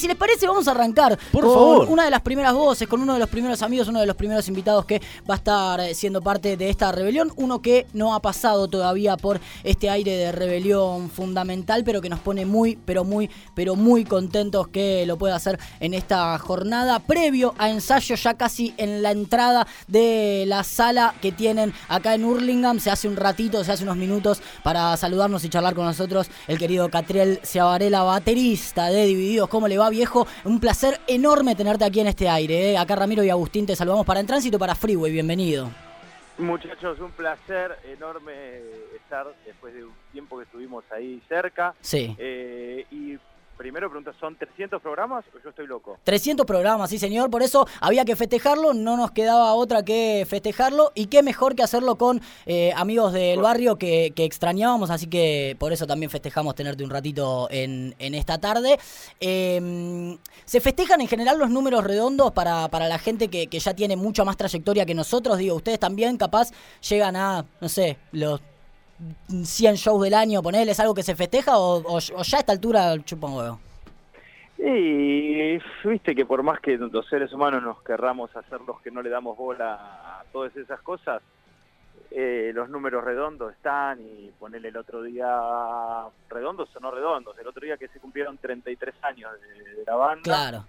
si les parece, vamos a arrancar Por con favor. una de las primeras voces, con uno de los primeros amigos, uno de los primeros invitados que va a estar eh, siendo parte de esta rebelión. Uno que no ha pasado todavía por este aire de rebelión fundamental, pero que nos pone muy, pero muy, pero muy contentos que lo pueda hacer en esta jornada. Previo a ensayo, ya casi en la entrada de la sala que tienen acá en Hurlingham. Se hace un ratito, se hace unos minutos para saludarnos y charlar con nosotros el querido Catriel Ciavarela, baterista de Divididos. ¿Cómo le va, viejo? Un placer enorme tenerte aquí en este aire. ¿eh? Acá Ramiro y Agustín te saludamos para En Tránsito y para Freeway. Bienvenido. Muchachos, un placer enorme estar después de un tiempo que estuvimos ahí cerca. Sí. Eh, y primero pregunta, ¿son 300 programas o yo estoy loco? 300 programas, sí señor, por eso había que festejarlo, no nos quedaba otra que festejarlo y qué mejor que hacerlo con eh, amigos del barrio que, que extrañábamos, así que por eso también festejamos tenerte un ratito en, en esta tarde. Eh, ¿Se festejan en general los números redondos para, para la gente que, que ya tiene mucha más trayectoria que nosotros? Digo, ustedes también capaz llegan a, no sé, los 100 shows del año, ponele, ¿es algo que se festeja o, o- o ya a esta altura chupa un huevo? Y viste que por más que los seres humanos nos querramos hacer los que no le damos bola a todas esas cosas, eh, los números redondos están y ponerle el otro día redondos o no redondos, el otro día que se cumplieron 33 años de, de la banda. Claro.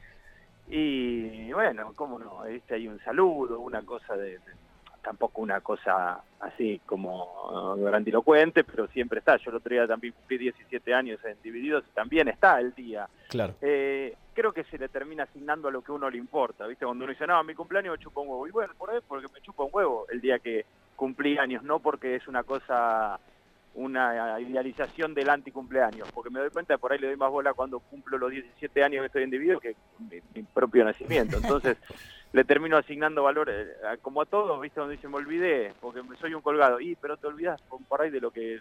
Y bueno, cómo no, ¿viste? hay un saludo, una cosa de, de- tampoco una cosa así como eh, grandilocuente, pero siempre está. Yo el otro día también cumplí 17 años en Divididos y también está el día. Claro. Eh, creo que se le termina asignando a lo que uno le importa, ¿viste? Cuando uno dice, no, mi cumpleaños me chupa un huevo. Y bueno, por ahí porque me chupa un huevo el día que cumplí años, no porque es una cosa, una idealización del anticumpleaños, porque me doy cuenta que por ahí le doy más bola cuando cumplo los 17 años que estoy en Divididos que mi, mi propio nacimiento. Entonces, le termino asignando valor, eh, como a todos, ¿viste? Donde dice, me olvidé, porque soy un colgado. Y, pero te olvidas por ahí de lo que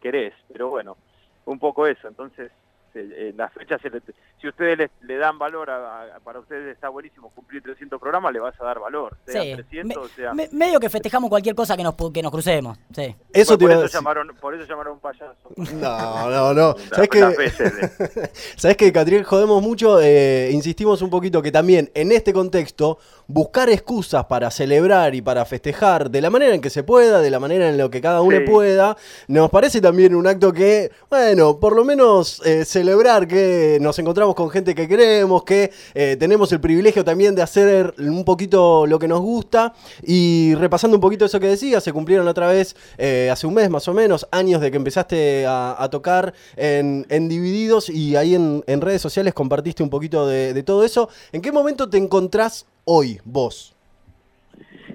querés. Pero bueno, un poco eso. Entonces, eh, eh, las fechas, se le- si ustedes le, le dan valor, a, a- para ustedes está buenísimo cumplir 300 programas, le vas a dar valor. Sea Sí, 300, o sea... Me- medio que festejamos cualquier cosa que nos, que nos crucemos. Sí. Eso te por, eso decir. llamaron, por eso llamaron un payaso. No, no, no. ¿Sabes veces de- Sabes que, Catriel, jodemos mucho, eh, insistimos un poquito que también en este contexto, buscar excusas para celebrar y para festejar de la manera en que se pueda, de la manera en la que cada uno Sí. pueda, nos parece también un acto que, bueno, por lo menos eh, celebrar que nos encontramos con gente que queremos, que eh, tenemos el privilegio también de hacer un poquito lo que nos gusta y repasando un poquito eso que decías, se cumplieron otra vez eh, hace un mes más o menos, años de que empezaste a, tocar en, Divididos y ahí en, redes sociales compartiste un poquito de, todo eso. ¿En qué momento te encontrás hoy, vos?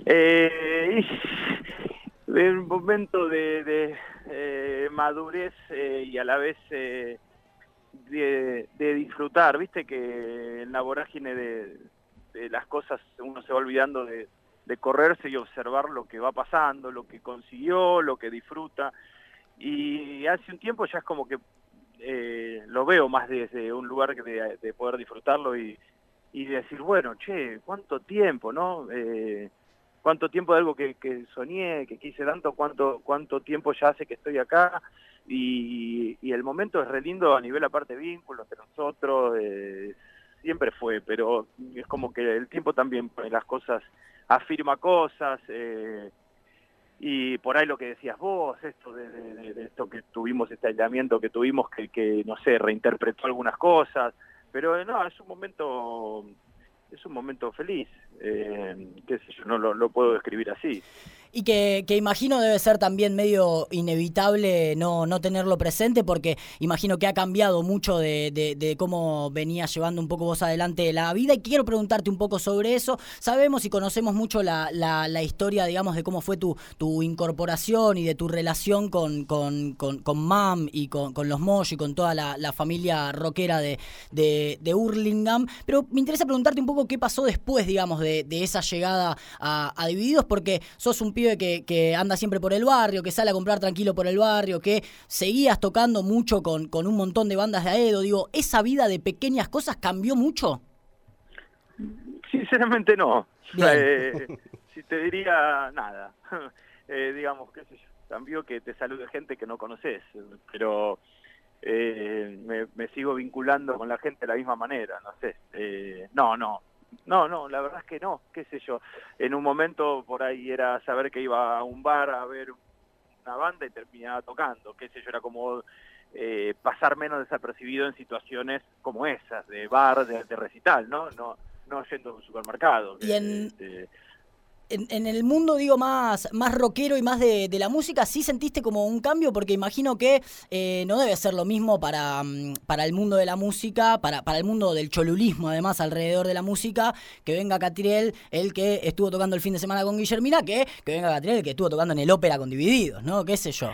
Eh, un momento de, eh, madurez y a la vez de, de disfrutar, viste que en la vorágine de, de las cosas uno se va olvidando de, correrse y observar lo que va pasando, lo que consiguió, lo que disfruta. Y hace un tiempo ya es como que eh, lo veo más desde un lugar de, de poder disfrutarlo y, y decir, bueno, che, cuánto tiempo, ¿no? Eh, cuánto tiempo de algo que, que soñé, que quise tanto, cuánto, cuánto tiempo ya hace que estoy acá y, y el momento es re lindo a nivel aparte vínculo entre nosotros, eh, siempre fue, pero es como que el tiempo también pone las cosas, afirma cosas, eh, y por ahí lo que decías vos, esto de, de- esto que tuvimos, este aislamiento que tuvimos, que, que no sé, reinterpretó algunas cosas, pero eh, no, es un momento, es un momento feliz, eh, qué sé yo, no lo puedo describir así. Y que, que imagino debe ser también medio inevitable no, no tenerlo presente porque imagino que ha cambiado mucho de, de- cómo venía llevando un poco vos adelante la vida y quiero preguntarte un poco sobre eso. Sabemos y conocemos mucho la, la- historia, digamos, de cómo fue tu, tu incorporación y de tu relación con, con, con, con Mam y con, con los Mosh y con toda la, familia rockera de, de, de pero me interesa preguntarte un poco qué pasó después, digamos, de, de esa llegada a, a Divididos porque sos un pibe que, que anda siempre por el barrio, que sale a comprar tranquilo por el barrio, que seguías tocando mucho con, con un montón de bandas de Aedo. Digo, ¿esa vida de pequeñas cosas cambió mucho? Sinceramente no. Eh, si te diría nada, eh, digamos, qué sé yo, cambió que te salude gente que no conoces, pero me, me, sigo vinculando con la gente de la misma manera, no sé. no, no, no, no, la verdad es que no, qué sé yo. En un momento por ahí era saber que iba a un bar a ver una banda y terminaba tocando, qué sé yo, era como eh, pasar menos desapercibido en situaciones como esas, de bar, de, recital, ¿no? No, no yendo a un supermercado. Y en, este, en, el mundo, digo, más, más rockero y más de, la música, ¿sí sentiste como un cambio? Porque imagino que eh, no debe ser lo mismo para, mm, para el mundo de la música, para, para el mundo del cholulismo, además, alrededor de la música, que venga Catriel, el que estuvo tocando el fin de semana con Guillermina, que, que venga Catriel, el que estuvo tocando en el ópera con Divididos, ¿no? ¿Qué sé yo?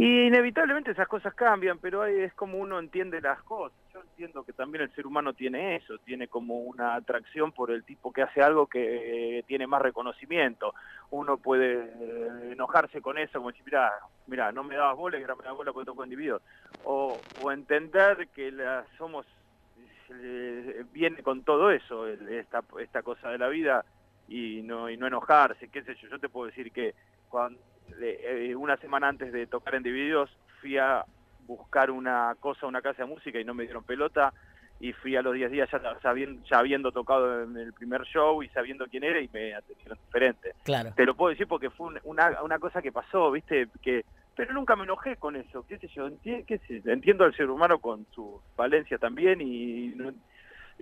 Y inevitablemente esas cosas cambian, pero es como uno entiende las cosas. Yo entiendo que también el ser humano tiene eso, tiene como una atracción por el tipo que hace algo que tiene más reconocimiento. Uno puede eh, enojarse con eso, como decir, mira, mira, no me dabas bola y ahora me das bola porque toco individuo. O, o entender que la, somos, eh, viene con todo eso, esta, esta cosa de la vida, y no, y no enojarse, qué sé yo. Yo te puedo decir que cuando eh, una semana antes de tocar en Divididos fui a buscar una cosa, una casa de música y no me dieron pelota y fui a los 10 días ya, sabiendo, ya habiendo tocado en el primer show y sabiendo quién era y me atendieron diferente. Claro. Te lo puedo decir porque fue una, una cosa que pasó, ¿viste? que Pero nunca me enojé con eso, qué sé yo, entiendo al ser humano con su valencia también y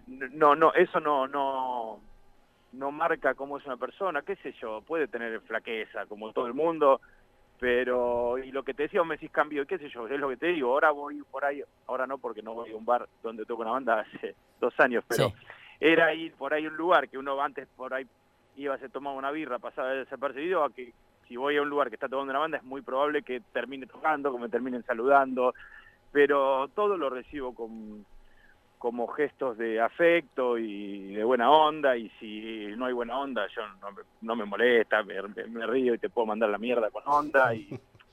no, no, eso no, no, no marca cómo es una persona, qué sé yo, puede tener flaqueza como todo el mundo, pero y lo que te decía me decís cambio, qué sé yo, es lo que te digo, ahora voy por ahí, ahora no porque no voy a un bar donde toco una banda hace dos años, pero era ir por ahí un lugar que uno antes por ahí iba a se tomar una birra, pasaba desapercibido, a que si voy a un lugar que está tomando una banda es muy probable que termine tocando, que me terminen saludando, pero todo lo recibo con como gestos de afecto y de buena onda y si no hay buena onda yo no, me molesta, me, río y te puedo mandar la mierda con onda y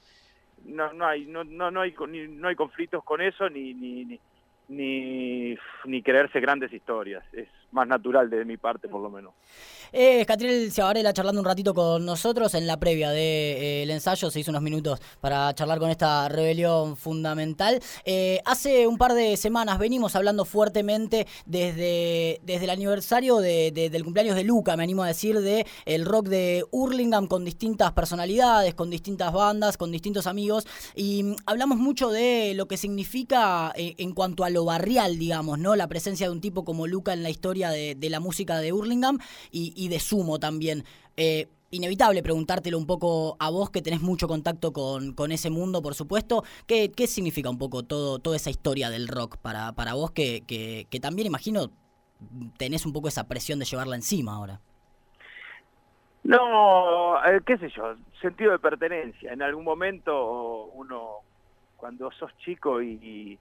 no no hay no no, no hay no hay conflictos con eso ni ni, ni ni, ni creerse grandes historias. Es más natural de mi parte, por lo menos. Eh, Catriel Ciavarela charlando un ratito con nosotros en la previa del de, eh, ensayo. Se hizo unos minutos para charlar con esta rebelión fundamental. Eh, hace un par de semanas venimos hablando fuertemente desde, desde el aniversario de, del cumpleaños de Luca, me animo a decir, de el rock de Hurlingham con distintas personalidades, con distintas bandas, con distintos amigos. Y mm, hablamos mucho de lo que significa eh, en cuanto a lo barrial, digamos, ¿no? La presencia de un tipo como Luca en la historia de, la música de Hurlingham y, de Sumo también. Eh, inevitable preguntártelo un poco a vos que tenés mucho contacto con, con ese mundo, por supuesto. ¿Qué, ¿Qué, significa un poco todo, toda esa historia del rock para, para vos que, que, también imagino tenés un poco esa presión de llevarla encima ahora? No, eh, qué sé yo, sentido de pertenencia. En algún momento uno, cuando sos chico y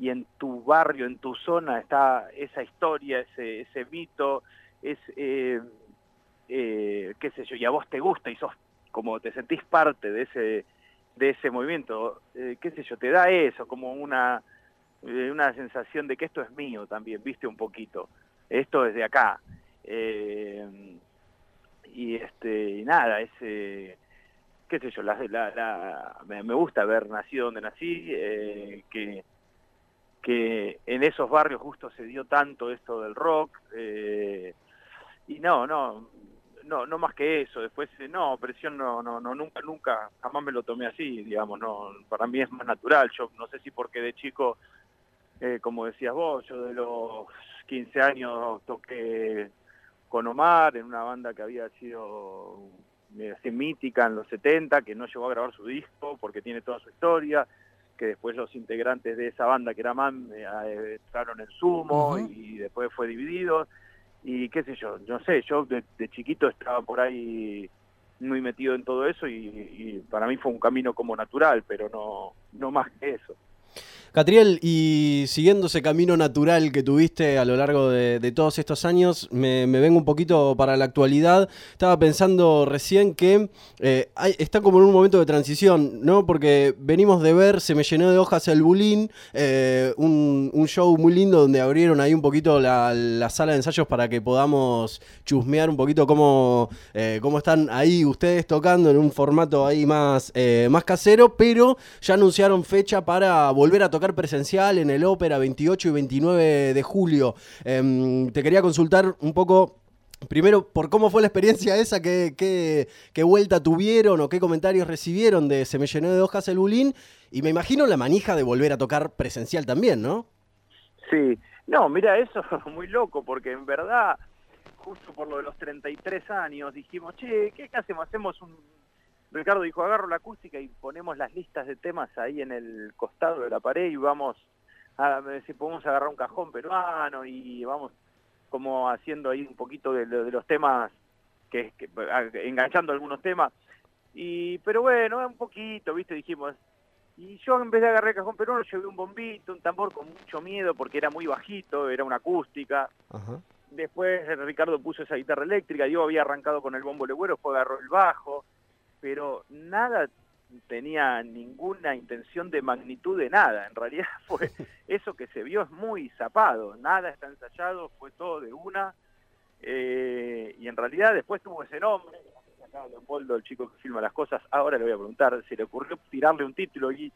en tu barrio, en tu zona está esa historia, ese, ese mito, es, eh, eh, qué sé yo, y a vos te gusta y sos como te sentís parte de ese, de ese movimiento, eh, qué sé yo, te da eso, como una, una sensación de que esto es mío también, viste un poquito, esto es de acá. y este y nada, ese qué sé yo, la, la, me, me, gusta haber nacido donde nací, que que en esos barrios justo se dio tanto esto del rock eh, y no no no no más que eso después eh, no presión no no no nunca nunca jamás me lo tomé así digamos no para mí es más natural yo no sé si porque de chico eh, como decías vos yo de los 15 años toqué con Omar en una banda que había sido así mítica en los 70 que no llegó a grabar su disco porque tiene toda su historia que después los integrantes de esa banda que era MAM eh, eh, entraron en sumo y después fue dividido y qué sé yo, no sé, yo de, chiquito estaba por ahí muy metido en todo eso y, para mí fue un camino como natural, pero no, no más que eso. Catriel, y siguiendo ese camino natural que tuviste a lo largo de, todos estos años, me, vengo un poquito para la actualidad. Estaba pensando recién que eh, está como en un momento de transición, ¿no? Porque venimos de ver, se me llenó de hojas el Bulín, eh, un, show muy lindo donde abrieron ahí un poquito la, sala de ensayos para que podamos chusmear un poquito cómo, eh, cómo están ahí ustedes tocando en un formato ahí más, más casero, pero ya anunciaron fecha para volver a tocar presencial en el Ópera 28 y 29 de julio. Em, te quería consultar un poco Primero, por cómo fue la experiencia esa, qué, qué, vuelta tuvieron o qué comentarios recibieron de Se me llenó de hojas el bulín. Y me imagino la manija de volver a tocar presencial también, ¿no? Sí, no, mira, eso es muy loco, porque en verdad, justo por lo de los 33 años, dijimos, che, ¿qué hacemos? Hacemos un Ricardo dijo, agarro la acústica y ponemos las listas de temas ahí en el costado de la pared y vamos a ver si podemos agarrar un cajón peruano y vamos como haciendo ahí un poquito de, los temas, que, enganchando algunos temas. y Pero bueno, un poquito, ¿viste? Dijimos, y yo en vez de agarrar el cajón peruano llevé un bombito, un tambor con mucho miedo porque era muy bajito, era una acústica. Después Ricardo puso esa guitarra eléctrica, yo había arrancado con el bombo legüero, fue agarró el bajo pero nada tenía ninguna intención de magnitud de nada. En realidad fue eso que se vio es muy zapado, nada está ensayado, fue todo de una. Eh, y en realidad después tuvo ese nombre, Leopoldo, el chico que filma las cosas, ahora le voy a preguntar si le ocurrió tirarle un título y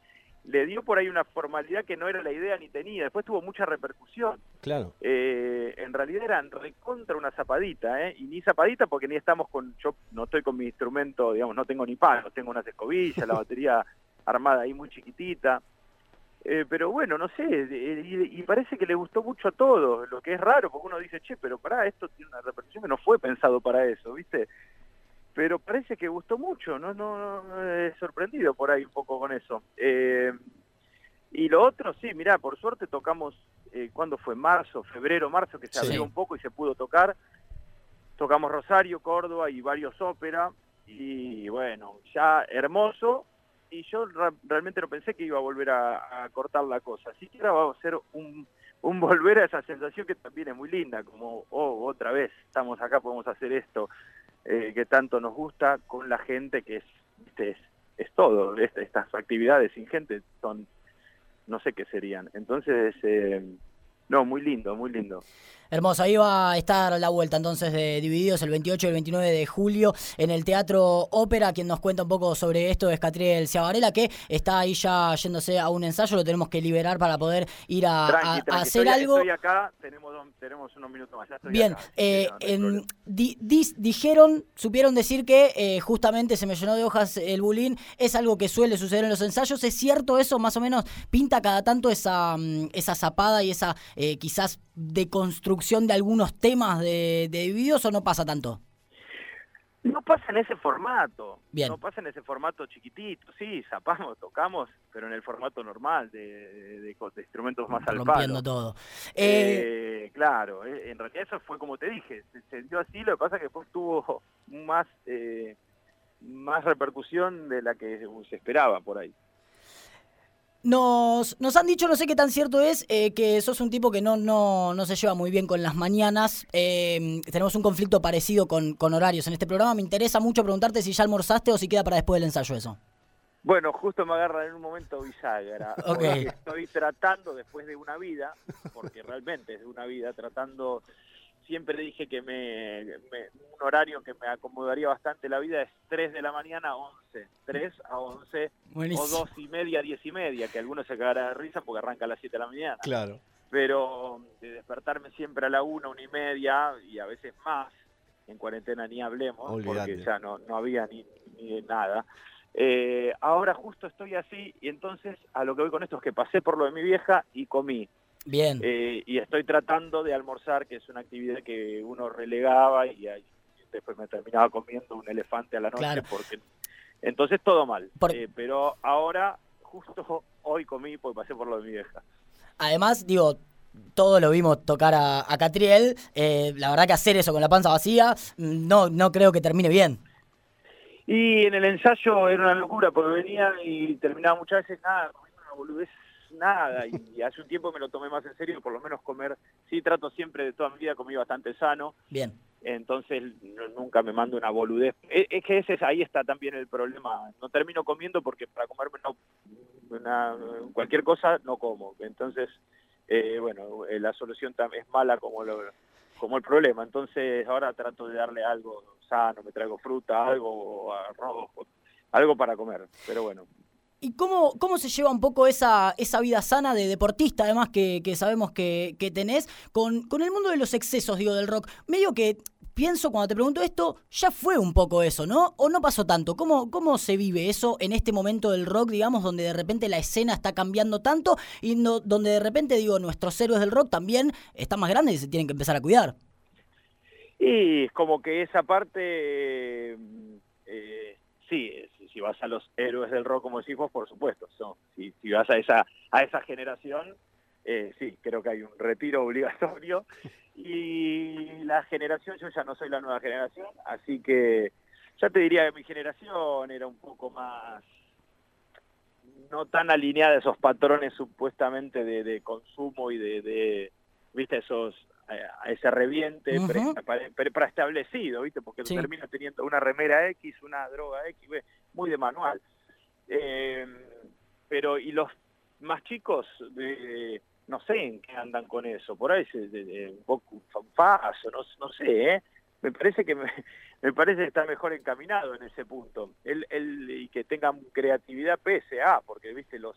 le dio por ahí una formalidad que no era la idea ni tenía. Después tuvo mucha repercusión. Claro. Eh, en realidad eran recontra una zapadita, ¿eh? Y ni zapadita porque ni estamos con. Yo no estoy con mi instrumento, digamos, no tengo ni palos, tengo unas escobillas, la batería armada ahí muy chiquitita. Eh, pero bueno, no sé, y, parece que le gustó mucho a todos, lo que es raro, porque uno dice, che, pero pará, esto tiene una repercusión que no fue pensado para eso, ¿viste? Pero parece que gustó mucho, no, no, he sorprendido por ahí un poco con eso. Eh, y lo otro, sí, mira, por suerte tocamos, eh, ¿cuándo fue? Marzo, febrero, marzo, que se abrió un poco y se pudo tocar. Tocamos Rosario, Córdoba y varios ópera, y bueno, ya hermoso, y yo realmente no pensé que iba a volver a, cortar la cosa. Así que ahora va a ser un, un volver a esa sensación que también es muy linda, como, oh, otra vez, estamos acá, podemos hacer esto. Eh, que tanto nos gusta con la gente que es, es, es todo. estas actividades sin gente son, no sé qué serían. Entonces, eh, no, muy lindo, muy lindo. Hermoso, ahí va a estar la vuelta entonces de Divididos el 28 y el 29 de julio en el Teatro Ópera. Quien nos cuenta un poco sobre esto es Catriel Ciavarela, que está ahí ya yéndose a un ensayo, lo tenemos que liberar para poder ir a, hacer algo. Estoy acá, tenemos, tenemos unos minutos más. Bien, eh, dijeron, supieron decir que eh, justamente se me llenó de hojas el bulín, es algo que suele suceder en los ensayos. ¿Es cierto eso? Más o menos pinta cada tanto esa, mm, esa zapada y esa eh, quizás deconstrucción de algunos temas de, de Divididos o no pasa tanto? No pasa en ese formato. No pasa en ese formato chiquitito. Sí, zapamos, tocamos, pero en el formato normal de, de, instrumentos más al Rompiendo todo. Eh, eh, claro, en realidad eso fue como te dije. Se, dio así, lo que pasa es que después tuvo más, más repercusión de la que se esperaba por ahí. Nos, nos han dicho, no sé qué tan cierto es, eh, que sos un tipo que no, no, no se lleva muy bien con las mañanas. Eh, tenemos un conflicto parecido con, con, horarios en este programa. Me interesa mucho preguntarte si ya almorzaste o si queda para después del ensayo eso. Bueno, justo me agarra en un momento bisagra. okay. Estoy tratando después de una vida, porque realmente es de una vida, tratando siempre dije que me, un horario que me acomodaría bastante la vida es 3 de la mañana a 11, 3 a 11 o 2 y media, 10 y media, que algunos se cagará de risa porque arranca a las 7 de la mañana. Claro. Pero de despertarme siempre a la 1, 1 y media y a veces más, en cuarentena ni hablemos, porque ya no, no había ni, ni nada. Eh, ahora justo estoy así y entonces a lo que voy con esto es que pasé por lo de mi vieja y comí Bien. Eh, y estoy tratando de almorzar, que es una actividad que uno relegaba y, después me terminaba comiendo un elefante a la noche. porque Entonces todo mal. Eh, pero ahora, justo hoy comí porque pasé por lo de mi vieja. Además, digo, todos lo vimos tocar a, Catriel. Eh, la verdad que hacer eso con la panza vacía, no, no creo que termine bien. Y en el ensayo era una locura, porque venía y terminaba muchas veces nada, una boludez nada, y, hace un tiempo me lo tomé más en serio, por lo menos comer, sí trato siempre de toda mi vida, comí bastante sano. Bien. Entonces nunca me mando una boludez. Es, es que ese, ahí está también el problema. No termino comiendo porque para comerme no, una, cualquier cosa no como. Entonces, eh, bueno, eh, la solución también es mala como lo, como el problema. Entonces ahora trato de darle algo sano, me traigo fruta, algo, arroz, algo para comer. Pero bueno, ¿Y cómo, cómo se lleva un poco esa, esa vida sana de deportista, además que, sabemos que, que tenés, con, con, el mundo de los excesos, digo, del rock? Medio que pienso cuando te pregunto esto, ya fue un poco eso, ¿no? ¿O no pasó tanto? ¿Cómo, cómo se vive eso en este momento del rock, digamos, donde de repente la escena está cambiando tanto y no, donde de repente, digo, nuestros héroes del rock también están más grandes y se tienen que empezar a cuidar? Y es como que esa parte, eh, sí, si vas a los héroes del rock, como decís vos, por supuesto, si, si vas a esa, a esa generación, eh, sí, creo que hay un retiro obligatorio y la generación, yo ya no soy la nueva generación, así que ya te diría que mi generación era un poco más no tan alineada a esos patrones supuestamente de, consumo y de, viste esos a ese reviente preestablecido, ¿viste? Porque termina teniendo una remera X, una droga X, muy de manual. Eh, pero, y los más chicos, de, no sé en qué andan con eso, por ahí es un poco fanfazo, no, no sé, ¿eh? me parece que me, parece que está mejor encaminado en ese punto, el, el, y que tengan creatividad pese a, porque viste los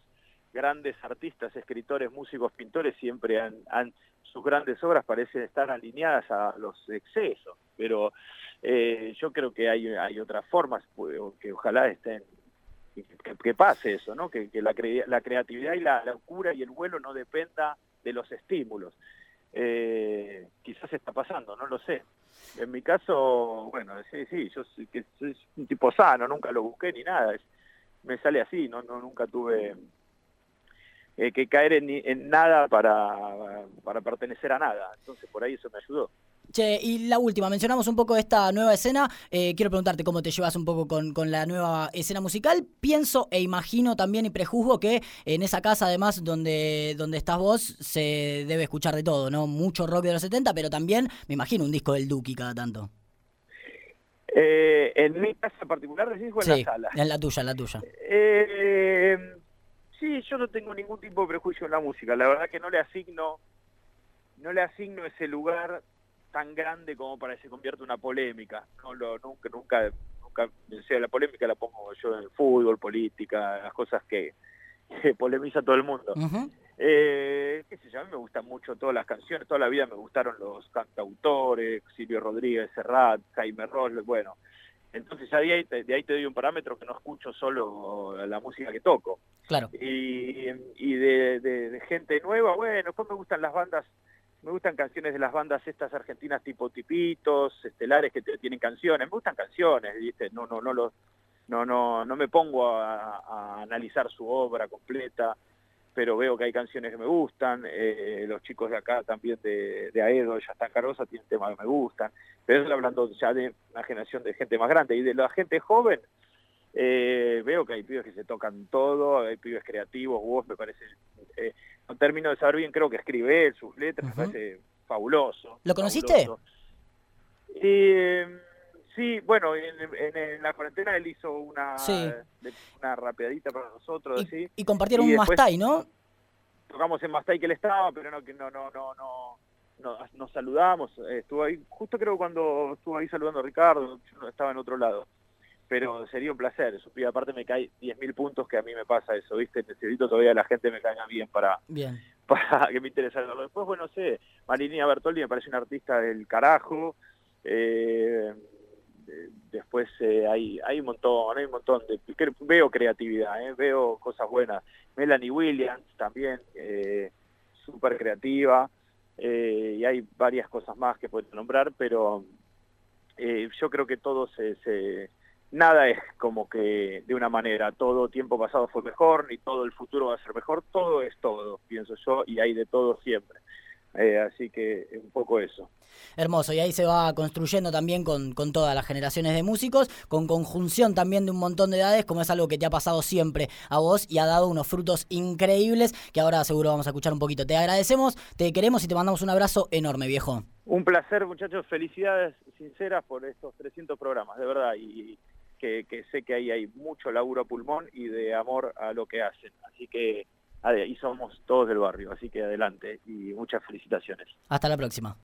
grandes artistas, escritores, músicos, pintores siempre han, han sus grandes obras parecen estar alineadas a los excesos, pero eh, yo creo que hay, hay otras formas pues, que ojalá estén que, pase eso, ¿no? Que, la, la, creatividad y la, locura y el vuelo no dependa de los estímulos. Eh, quizás está pasando, no lo sé. En mi caso, bueno, sí, sí, yo soy, que soy un tipo sano, nunca lo busqué ni nada, me sale así, no, no nunca tuve eh, que caer en, en nada para, para pertenecer a nada, entonces por ahí eso me ayudó. Che, y la última, mencionamos un poco esta nueva escena. Eh, quiero preguntarte cómo te llevas un poco con, con, la nueva escena musical. Pienso e imagino también y prejuzgo que en esa casa, además, donde, donde estás vos, se debe escuchar de todo, ¿no? Mucho rock de los 70, pero también me imagino un disco del Duki cada tanto. Eh, en mi casa particular, decís, o en la sala. En la tuya, en la tuya. Eh, sí, yo no tengo ningún tipo de prejuicio en la música. La verdad que no le asigno, no le asigno ese lugar tan grande como para que se convierta en una polémica. No lo, nunca, nunca, nunca, sea la polémica la pongo yo en el fútbol, política, las cosas que, polemiza todo el mundo. eh, qué sé yo, a mí me gustan mucho todas las canciones, toda la vida me gustaron los cantautores, Silvio Rodríguez, Serrat, Jaime Ross, bueno. Entonces ya de ahí, de ahí te doy un parámetro que no escucho solo la música que toco. Claro. Y, y de, de, de gente nueva, bueno, después me gustan las bandas me gustan canciones de las bandas estas argentinas tipo tipitos, estelares que tienen canciones, me gustan canciones, ¿viste? No, no, no los, no, no, no me pongo a, analizar su obra completa, pero veo que hay canciones que me gustan, eh, los chicos de acá también de, de Aedo, ya están Carosa, tienen temas que me gustan, pero eso hablando ya de una generación de gente más grande y de la gente joven, eh, veo que hay pibes que se tocan todo, hay pibes creativos, vos me parece, eh, no termino de saber bien, creo que escribe sus letras, me parece fabuloso. ¿Lo conociste? Eh, sí, bueno, en, la cuarentena él hizo una, una rapeadita para nosotros. Y, y compartieron un Mastai, ¿no? Tocamos en Mastai que él estaba, pero no, no, no, no, no, nos saludamos, estuvo ahí, justo creo cuando estuvo ahí saludando a Ricardo, yo estaba en otro lado pero sería un placer. Y aparte me cae 10.000 puntos que a mí me pasa eso, ¿viste? Necesito todavía la gente me caiga bien para, bien. para que me interese. Después, bueno, no sé, Marinina Bertoldi me parece una artista del carajo. Eh, después eh, hay, hay un montón, hay un montón de... Veo creatividad, eh, veo cosas buenas. Melanie Williams también, eh, súper creativa. y hay varias cosas más que puedo nombrar, pero yo creo que todo se, se nada es como que de una manera, todo tiempo pasado fue mejor, ni todo el futuro va a ser mejor, todo es todo, pienso yo, y hay de todo siempre. Eh, así que un poco eso. Hermoso, y ahí se va construyendo también con, con, todas las generaciones de músicos, con conjunción también de un montón de edades, como es algo que te ha pasado siempre a vos y ha dado unos frutos increíbles que ahora seguro vamos a escuchar un poquito. Te agradecemos, te queremos y te mandamos un abrazo enorme, viejo. Un placer, muchachos, felicidades sinceras por estos 300 programas, de verdad, y que, que sé que ahí hay mucho laburo a pulmón y de amor a lo que hacen. Así que ahí somos todos del barrio, así que adelante y muchas felicitaciones. Hasta la próxima.